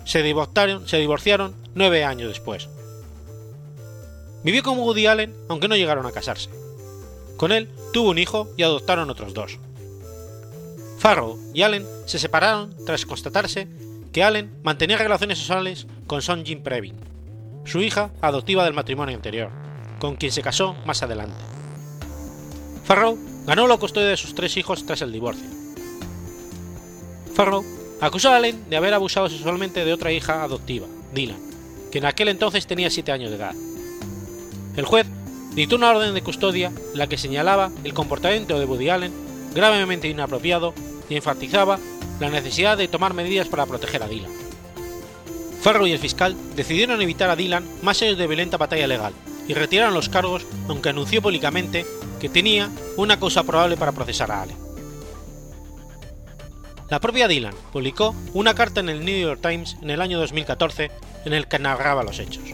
Se divorciaron, se divorciaron nueve años después. Vivió con Woody Allen, aunque no llegaron a casarse. Con él tuvo un hijo y adoptaron otros dos. Farrow y Allen se separaron tras constatarse que Allen mantenía relaciones sexuales con Son Jin Previn, su hija adoptiva del matrimonio anterior, con quien se casó más adelante. Farrow ganó la custodia de sus tres hijos tras el divorcio. Farrow acusó a Allen de haber abusado sexualmente de otra hija adoptiva, Dylan, que en aquel entonces tenía 7 años de edad. El juez dictó una orden de custodia la que señalaba el comportamiento de Woody Allen gravemente inapropiado y enfatizaba la necesidad de tomar medidas para proteger a Dylan. Farrow y el fiscal decidieron evitar a Dylan más años de violenta batalla legal y retiraron los cargos aunque anunció públicamente que tenía una causa probable para procesar a Allen. La propia Dylan publicó una carta en el New York Times en el año 2014 en el que narraba los hechos.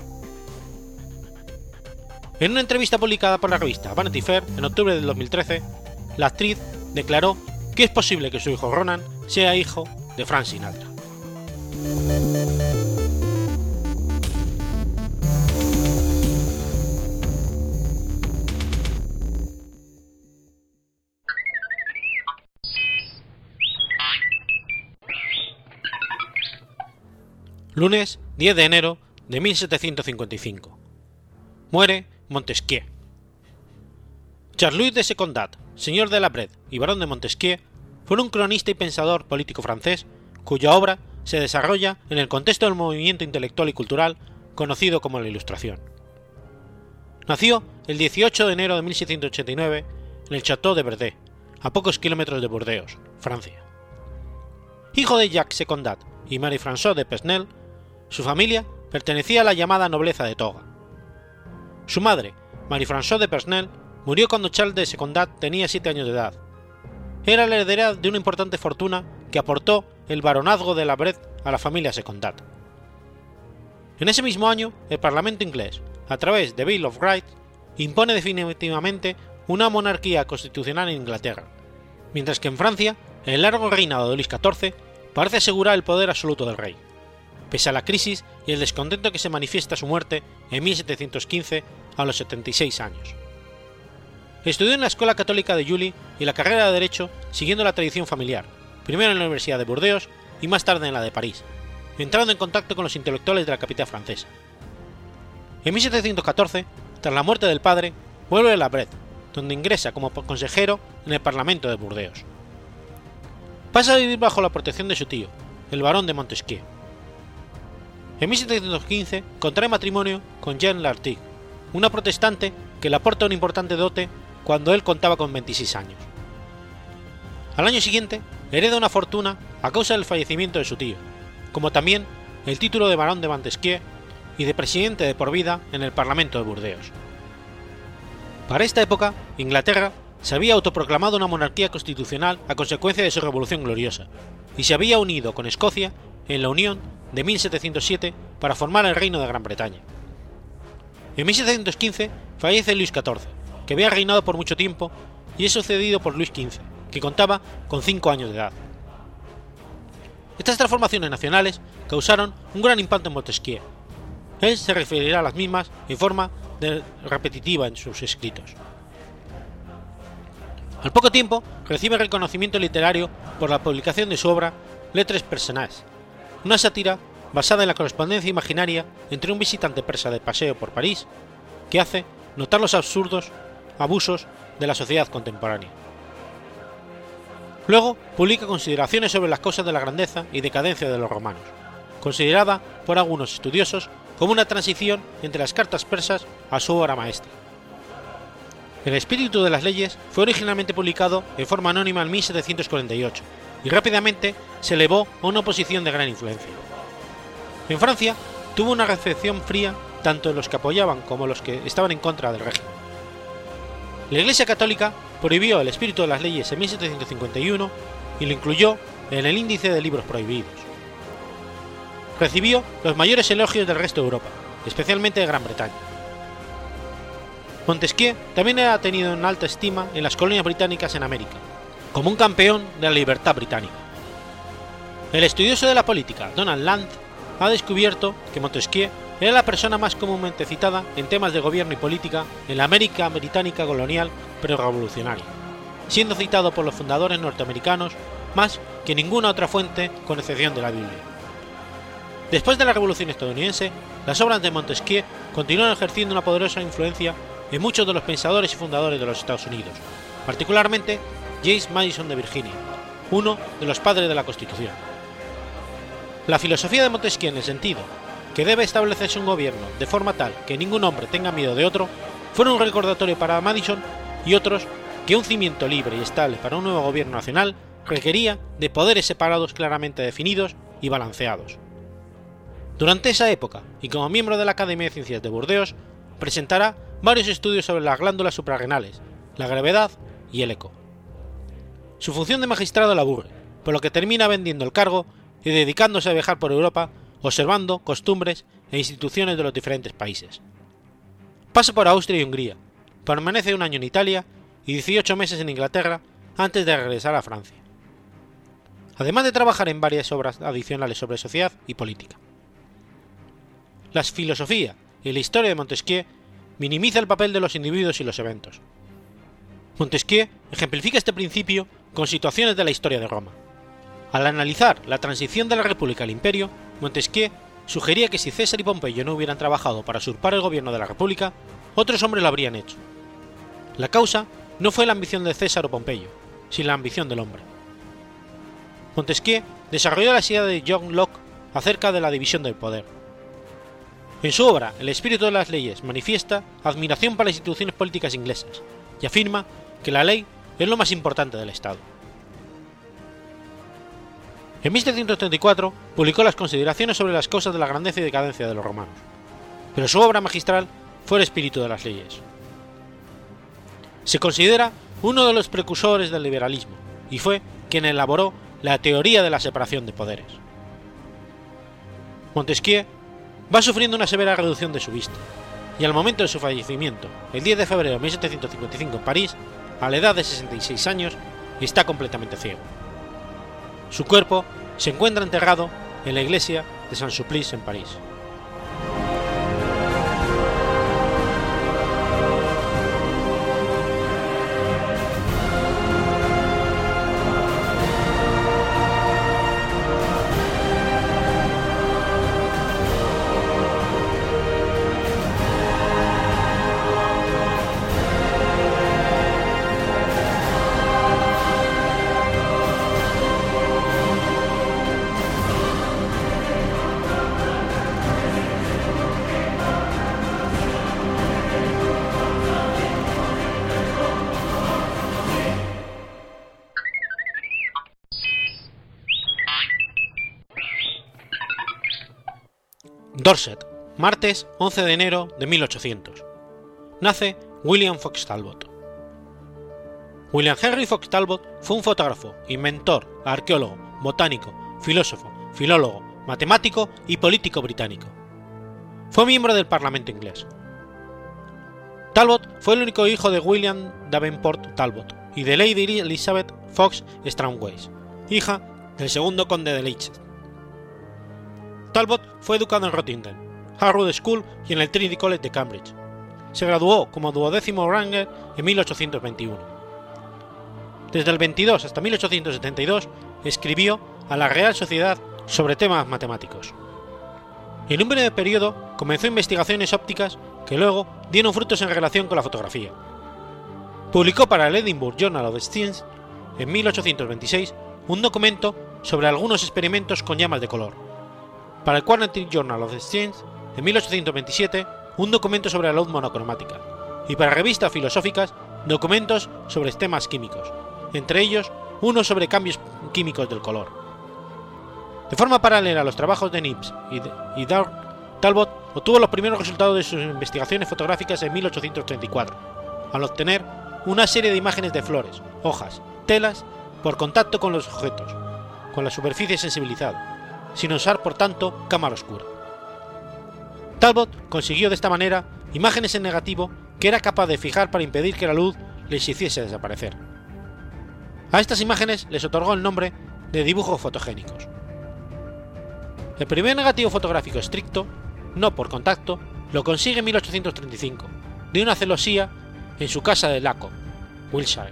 En una entrevista publicada por la revista Vanity Fair en octubre del 2013, la actriz declaró que es posible que su hijo Ronan sea hijo de Frank Sinatra. Lunes 10 de enero de 1755. Muere Montesquieu. Charles-Louis de Secondat, señor de la Bred y barón de Montesquieu, fue un cronista y pensador político francés cuya obra se desarrolla en el contexto del movimiento intelectual y cultural conocido como la Ilustración. Nació el 18 de enero de 1789 en el Château de Verdé, a pocos kilómetros de Burdeos, Francia. Hijo de Jacques Secondat y Marie-François de Pesnel, su familia pertenecía a la llamada nobleza de Toga. Su madre, Marie-François de Pesnel, murió cuando Charles de Secondat tenía 7 años de edad. Era la heredera de una importante fortuna que aportó el baronazgo de la Bret a la familia Secondat. En ese mismo año, el Parlamento inglés, a través de Bill of Rights, impone definitivamente una monarquía constitucional en Inglaterra, mientras que en Francia, el largo reinado de Luis XIV parece asegurar el poder absoluto del rey, pese a la crisis y el descontento que se manifiesta su muerte en 1715 a los 76 años. Estudió en la Escuela Católica de Julie y la carrera de Derecho siguiendo la tradición familiar, primero en la Universidad de Burdeos y más tarde en la de París, entrando en contacto con los intelectuales de la capital francesa. En 1714, tras la muerte del padre, vuelve a la Bret, donde ingresa como consejero en el Parlamento de Burdeos. Pasa a vivir bajo la protección de su tío, el barón de Montesquieu. En 1715 contrae matrimonio con Jean Lartigue, una protestante que le aporta un importante dote cuando él contaba con 26 años. Al año siguiente, hereda una fortuna a causa del fallecimiento de su tío, como también el título de barón de Montesquieu y de presidente de por vida en el Parlamento de Burdeos. Para esta época, Inglaterra se había autoproclamado una monarquía constitucional a consecuencia de su Revolución Gloriosa, y se había unido con Escocia en la Unión de 1707 para formar el Reino de Gran Bretaña. En 1715 fallece Luis XIV, que había reinado por mucho tiempo y es sucedido por Luis XV, que contaba con 5 años de edad. Estas transformaciones nacionales causaron un gran impacto en Montesquieu. Él se referirá a las mismas en forma repetitiva en sus escritos. Al poco tiempo recibe reconocimiento literario por la publicación de su obra Lettres Personages, una sátira basada en la correspondencia imaginaria entre un visitante persa de paseo por París que hace notar los absurdos abusos de la sociedad contemporánea. Luego publica consideraciones sobre las causas de la grandeza y decadencia de los romanos, considerada por algunos estudiosos como una transición entre las cartas persas a su obra maestra. El espíritu de las leyes fue originalmente publicado en forma anónima en 1748 y rápidamente se elevó a una posición de gran influencia. En Francia tuvo una recepción fría tanto los que apoyaban como los que estaban en contra del régimen. La Iglesia Católica prohibió el espíritu de las leyes en 1751 y lo incluyó en el índice de libros prohibidos. Recibió los mayores elogios del resto de Europa, especialmente de Gran Bretaña. Montesquieu también era tenido en alta estima en las colonias británicas en América, como un campeón de la libertad británica. El estudioso de la política, Donald Land, ha descubierto que Montesquieu era la persona más comúnmente citada en temas de gobierno y política en la América británica colonial pre-revolucionaria, siendo citado por los fundadores norteamericanos más que ninguna otra fuente con excepción de la Biblia. Después de la Revolución estadounidense, las obras de Montesquieu continuaron ejerciendo una poderosa influencia en muchos de los pensadores y fundadores de los Estados Unidos, particularmente James Madison de Virginia, uno de los padres de la Constitución. La filosofía de Montesquieu en el sentido que debe establecerse un gobierno de forma tal que ningún hombre tenga miedo de otro, fue un recordatorio para Madison y otros que un cimiento libre y estable para un nuevo gobierno nacional requería de poderes separados claramente definidos y balanceados. Durante esa época, y como miembro de la Academia de Ciencias de Burdeos, presentará varios estudios sobre las glándulas suprarrenales, la gravedad y el eco. Su función de magistrado la aburre, por lo que termina vendiendo el cargo y dedicándose a viajar por Europa observando costumbres e instituciones de los diferentes países. Pasa por Austria y Hungría, permanece un año en Italia y 18 meses en Inglaterra antes de regresar a Francia. Además de trabajar en varias obras adicionales sobre sociedad y política. La filosofía y la historia de Montesquieu minimiza el papel de los individuos y los eventos. Montesquieu ejemplifica este principio con situaciones de la historia de Roma. Al analizar la transición de la República al Imperio, Montesquieu sugería que si César y Pompeyo no hubieran trabajado para usurpar el gobierno de la República, otros hombres lo habrían hecho. La causa no fue la ambición de César o Pompeyo, sino la ambición del hombre. Montesquieu desarrolló la idea de John Locke acerca de la división del poder. En su obra El espíritu de las leyes manifiesta admiración para las instituciones políticas inglesas y afirma que la ley es lo más importante del Estado. En 1734 publicó las consideraciones sobre las causas de la grandeza y decadencia de los romanos, pero su obra magistral fue el espíritu de las leyes. Se considera uno de los precursores del liberalismo y fue quien elaboró la teoría de la separación de poderes. Montesquieu va sufriendo una severa reducción de su vista, y al momento de su fallecimiento, el 10 de febrero de 1755 en París, a la edad de 66 años, está completamente ciego. Su cuerpo se encuentra enterrado en la iglesia de Saint-Sulpice en París. 'Dorset, martes 11 de enero de 1800. Nace William Fox Talbot. William Henry Fox Talbot fue un fotógrafo, inventor, arqueólogo, botánico, filósofo, filólogo, matemático y político británico. Fue miembro del Parlamento inglés. Talbot fue el único hijo de William Davenport Talbot y de Lady Elizabeth Fox Strangways, hija del segundo conde de Leicester. Talbot fue educado en Rottingdean, Harrow School y en el Trinity College de Cambridge. Se graduó como duodécimo Ranger en 1821. desde el 22 hasta 1872 escribió a la Real Sociedad sobre temas matemáticos. En un breve periodo comenzó investigaciones ópticas que luego dieron frutos en relación con la fotografía. Publicó para el Edinburgh Journal of Science en 1826 un documento sobre algunos experimentos con llamas de color. Para el Quantitative Journal of Science en 1827 un documento sobre la luz monocromática. Y para revistas filosóficas documentos sobre temas químicos, entre ellos uno sobre cambios químicos del color. De forma paralela a los trabajos de Nips y, y Talbot obtuvo los primeros resultados de sus investigaciones fotográficas en 1834, al obtener una serie de imágenes de flores, hojas, telas, por contacto con los objetos, con la superficie sensibilizada, sin usar por tanto cámara oscura. Talbot consiguió de esta manera imágenes en negativo que era capaz de fijar para impedir que la luz les hiciese desaparecer. A estas imágenes les otorgó el nombre de dibujos fotogénicos. El primer negativo fotográfico estricto, no por contacto, lo consigue en 1835, de una celosía en su casa de Laco, Wiltshire.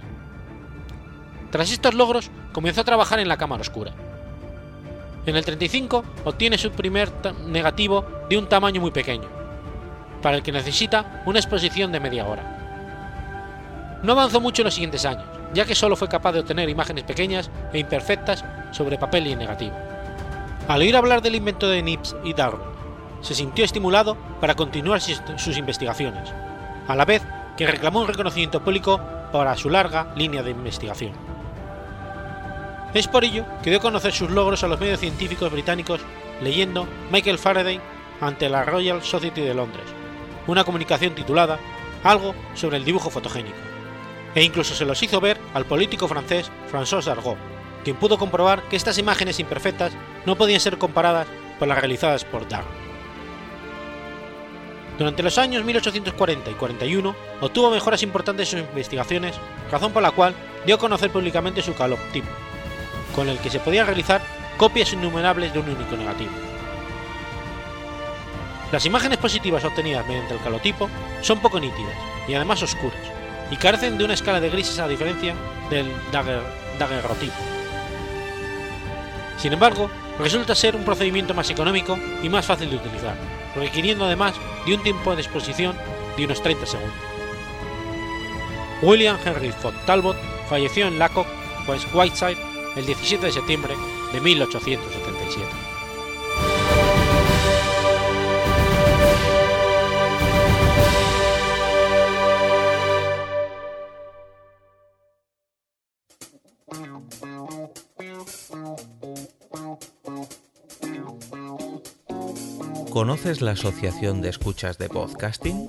Tras estos logros, comenzó a trabajar en la cámara oscura. En el 35 obtiene su primer negativo de un tamaño muy pequeño, para el que necesita una exposición de media hora. No avanzó mucho en los siguientes años, ya que solo fue capaz de obtener imágenes pequeñas e imperfectas sobre papel y en negativo. Al oír hablar del invento de Nips y Darwin, se sintió estimulado para continuar sus investigaciones, a la vez que reclamó un reconocimiento público para su larga línea de investigación. Es por ello que dio a conocer sus logros a los medios científicos británicos leyendo Michael Faraday ante la Royal Society de Londres, una comunicación titulada Algo sobre el dibujo fotogénico, e incluso se los hizo ver al político francés François Dargaud, quien pudo comprobar que estas imágenes imperfectas no podían ser comparadas con las realizadas por Darwin. Durante los años 1840 y 41 obtuvo mejoras importantes en sus investigaciones, razón por la cual dio a conocer públicamente su calotipo, con el que se podían realizar copias innumerables de un único negativo. Las imágenes positivas obtenidas mediante el calotipo son poco nítidas y además oscuras, y carecen de una escala de grises a diferencia del daguerrotipo. Sin embargo, resulta ser un procedimiento más económico y más fácil de utilizar, requiriendo además de un tiempo de exposición de unos 30 segundos. William Henry Ford Talbot falleció en Lacock, West Whiteside, el 17 de septiembre de 1877. ¿Conoces la Asociación de Escuchas de Podcasting?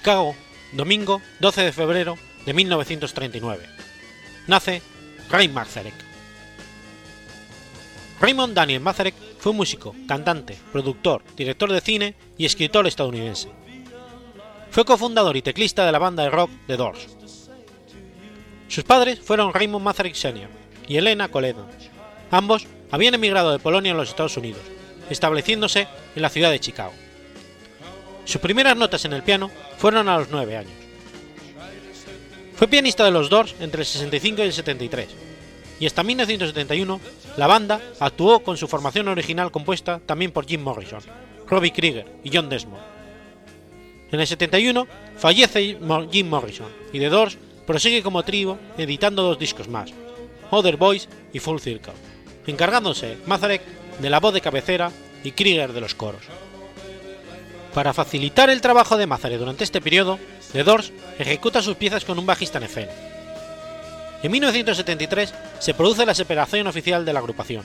Chicago, domingo 12 de febrero de 1939. Nace Ray Mazarek. Raymond Daniel Mazarek fue un músico, cantante, productor, director de cine y escritor estadounidense. Fue cofundador y teclista de la banda de rock The Doors. Sus padres fueron Raymond Mazarek Sr. y Elena Koledon. Ambos habían emigrado de Polonia a los Estados Unidos, estableciéndose en la ciudad de Chicago. Sus primeras notas en el piano fueron a los 9 años. Fue pianista de los Doors entre el 65 y el 73, y hasta 1971 la banda actuó con su formación original compuesta también por Jim Morrison, Robbie Krieger y John Desmond. En el 71 fallece Jim Morrison y The Doors prosigue como trío editando dos discos más, Other Boys y Full Circle, encargándose Mazarek de la voz de cabecera y Krieger de los coros. Para facilitar el trabajo de Mazarek durante este periodo, The Doors ejecuta sus piezas con un bajista en. En 1973 se produce la separación oficial de la agrupación.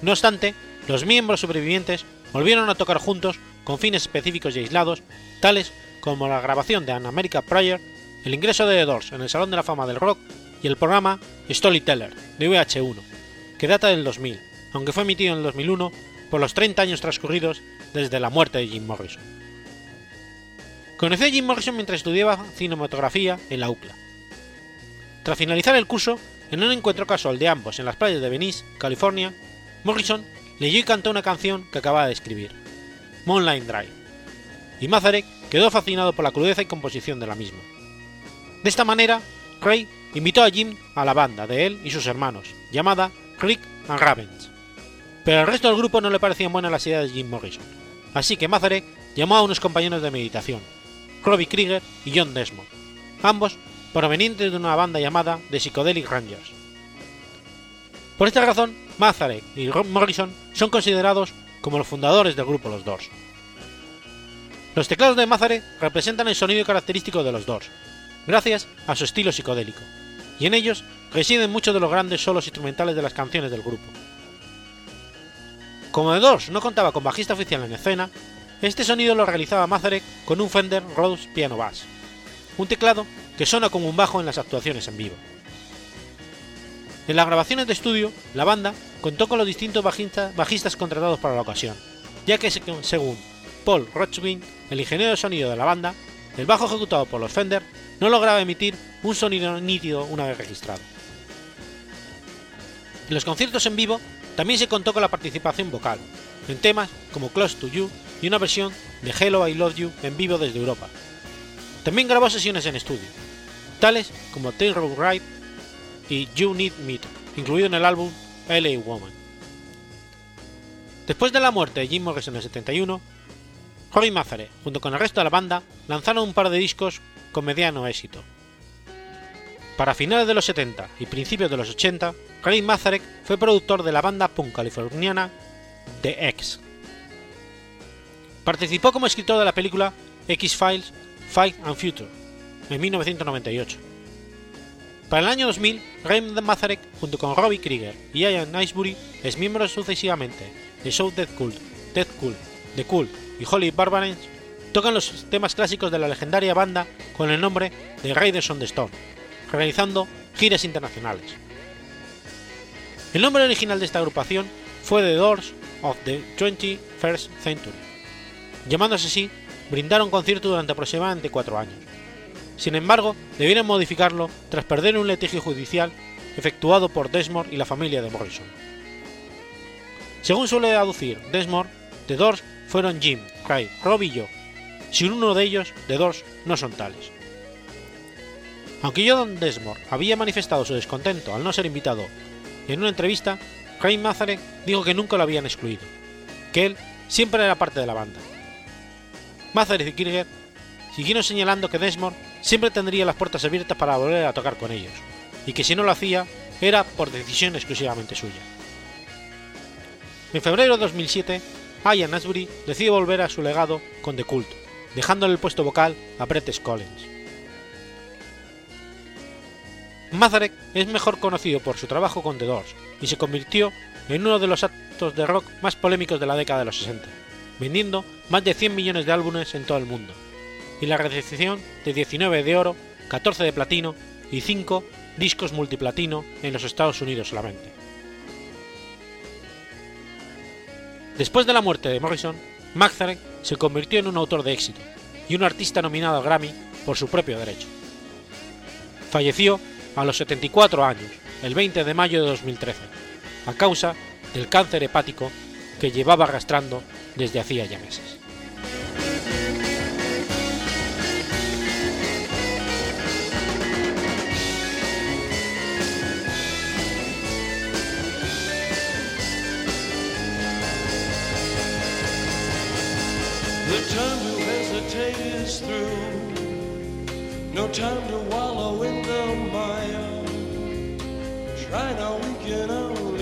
No obstante, los miembros sobrevivientes volvieron a tocar juntos con fines específicos y aislados, tales como la grabación de An America Prayer, el ingreso de The Doors en el Salón de la Fama del Rock y el programa Storyteller de VH1, que data del 2000, aunque fue emitido en el 2001 por los 30 años transcurridos desde la muerte de Jim Morrison. Conoció a Jim Morrison mientras estudiaba cinematografía en la UCLA. Tras finalizar el curso, en un encuentro casual de ambos en las playas de Venice, California, Morrison leyó y cantó una canción que acababa de escribir, Moonlight Drive, y Mazarek quedó fascinado por la crudeza y composición de la misma. De esta manera, Ray invitó a Jim a la banda de él y sus hermanos, llamada Rick and Ravens. Pero al resto del grupo no le parecían buenas las ideas de Jim Morrison, así que Mazarek llamó a unos compañeros de meditación, Robbie Krieger y John Desmond, ambos provenientes de una banda llamada The Psychedelic Rangers. Por esta razón, Mazarek y Rob Morrison son considerados como los fundadores del grupo Los Doors. Los teclados de Mazarek representan el sonido característico de los Doors, gracias a su estilo psicodélico, y en ellos residen muchos de los grandes solos instrumentales de las canciones del grupo. Como The Doors no contaba con bajista oficial en escena, este sonido lo realizaba Mazarek con un Fender Rhodes Piano Bass, un teclado que suena como un bajo en las actuaciones en vivo. En las grabaciones de estudio, la banda contó con los distintos bajistas, contratados para la ocasión, ya que según Paul Rochwin, el ingeniero de sonido de la banda, el bajo ejecutado por los Fender no lograba emitir un sonido nítido una vez registrado. En los conciertos en vivo también se contó con la participación vocal, en temas como Close to You y una versión de Hello I Love You en vivo desde Europa. También grabó sesiones en estudio, tales como Taylor Ride y You Need Me, incluido en el álbum LA Woman. Después de la muerte de Jim Morrison en el 71, Roy Mazare, junto con el resto de la banda, lanzaron un par de discos con mediano éxito. Para finales de los 70 y principios de los 80, Craig Mazarek fue productor de la banda punk californiana The X. Participó como escritor de la película X-Files Fight and Future en 1998. Para el año 2000, Ray Mazarek, junto con Robbie Krieger y Ian Icebury, es miembro sucesivamente de Show Dead Cult, Dead Cult, The Cult y Holy Barbarians, tocan los temas clásicos de la legendaria banda con el nombre de Raiders on the Storm, realizando giras internacionales. El nombre original de esta agrupación fue The Doors of the 21st Century. Llamándose así, brindaron concierto durante aproximadamente cuatro años. Sin embargo, debieron modificarlo tras perder un litigio judicial efectuado por Desmond y la familia de Morrison. Según suele aducir Desmond, The Doors fueron Jim, Ray, Rob y yo. Sin uno de ellos, The Doors no son tales. Aunque John Desmond había manifestado su descontento al no ser invitado en una entrevista, Ray Mazarek dijo que nunca lo habían excluido, que él siempre era parte de la banda. Mazarek y Krieger siguieron señalando que Desmond siempre tendría las puertas abiertas para volver a tocar con ellos, y que si no lo hacía era por decisión exclusivamente suya. En febrero de 2007, Ian Asbury decide volver a su legado con The Cult, dejándole el puesto vocal a Brett Collins. Mazarek es mejor conocido por su trabajo con The Doors y se convirtió en uno de los actos de rock más polémicos de la década de los 60, vendiendo más de 100 millones de álbumes en todo el mundo, y la recepción de 19 de oro, 14 de platino y 5 discos multiplatino en los Estados Unidos solamente. Después de la muerte de Morrison, Mazarek se convirtió en un autor de éxito y un artista nominado al Grammy por su propio derecho. Falleció a los 74 años, el 20 de mayo de 2013, a causa del cáncer hepático que llevaba arrastrando desde hacía ya meses. is through. No time to wallow in the mire. Try now, we can only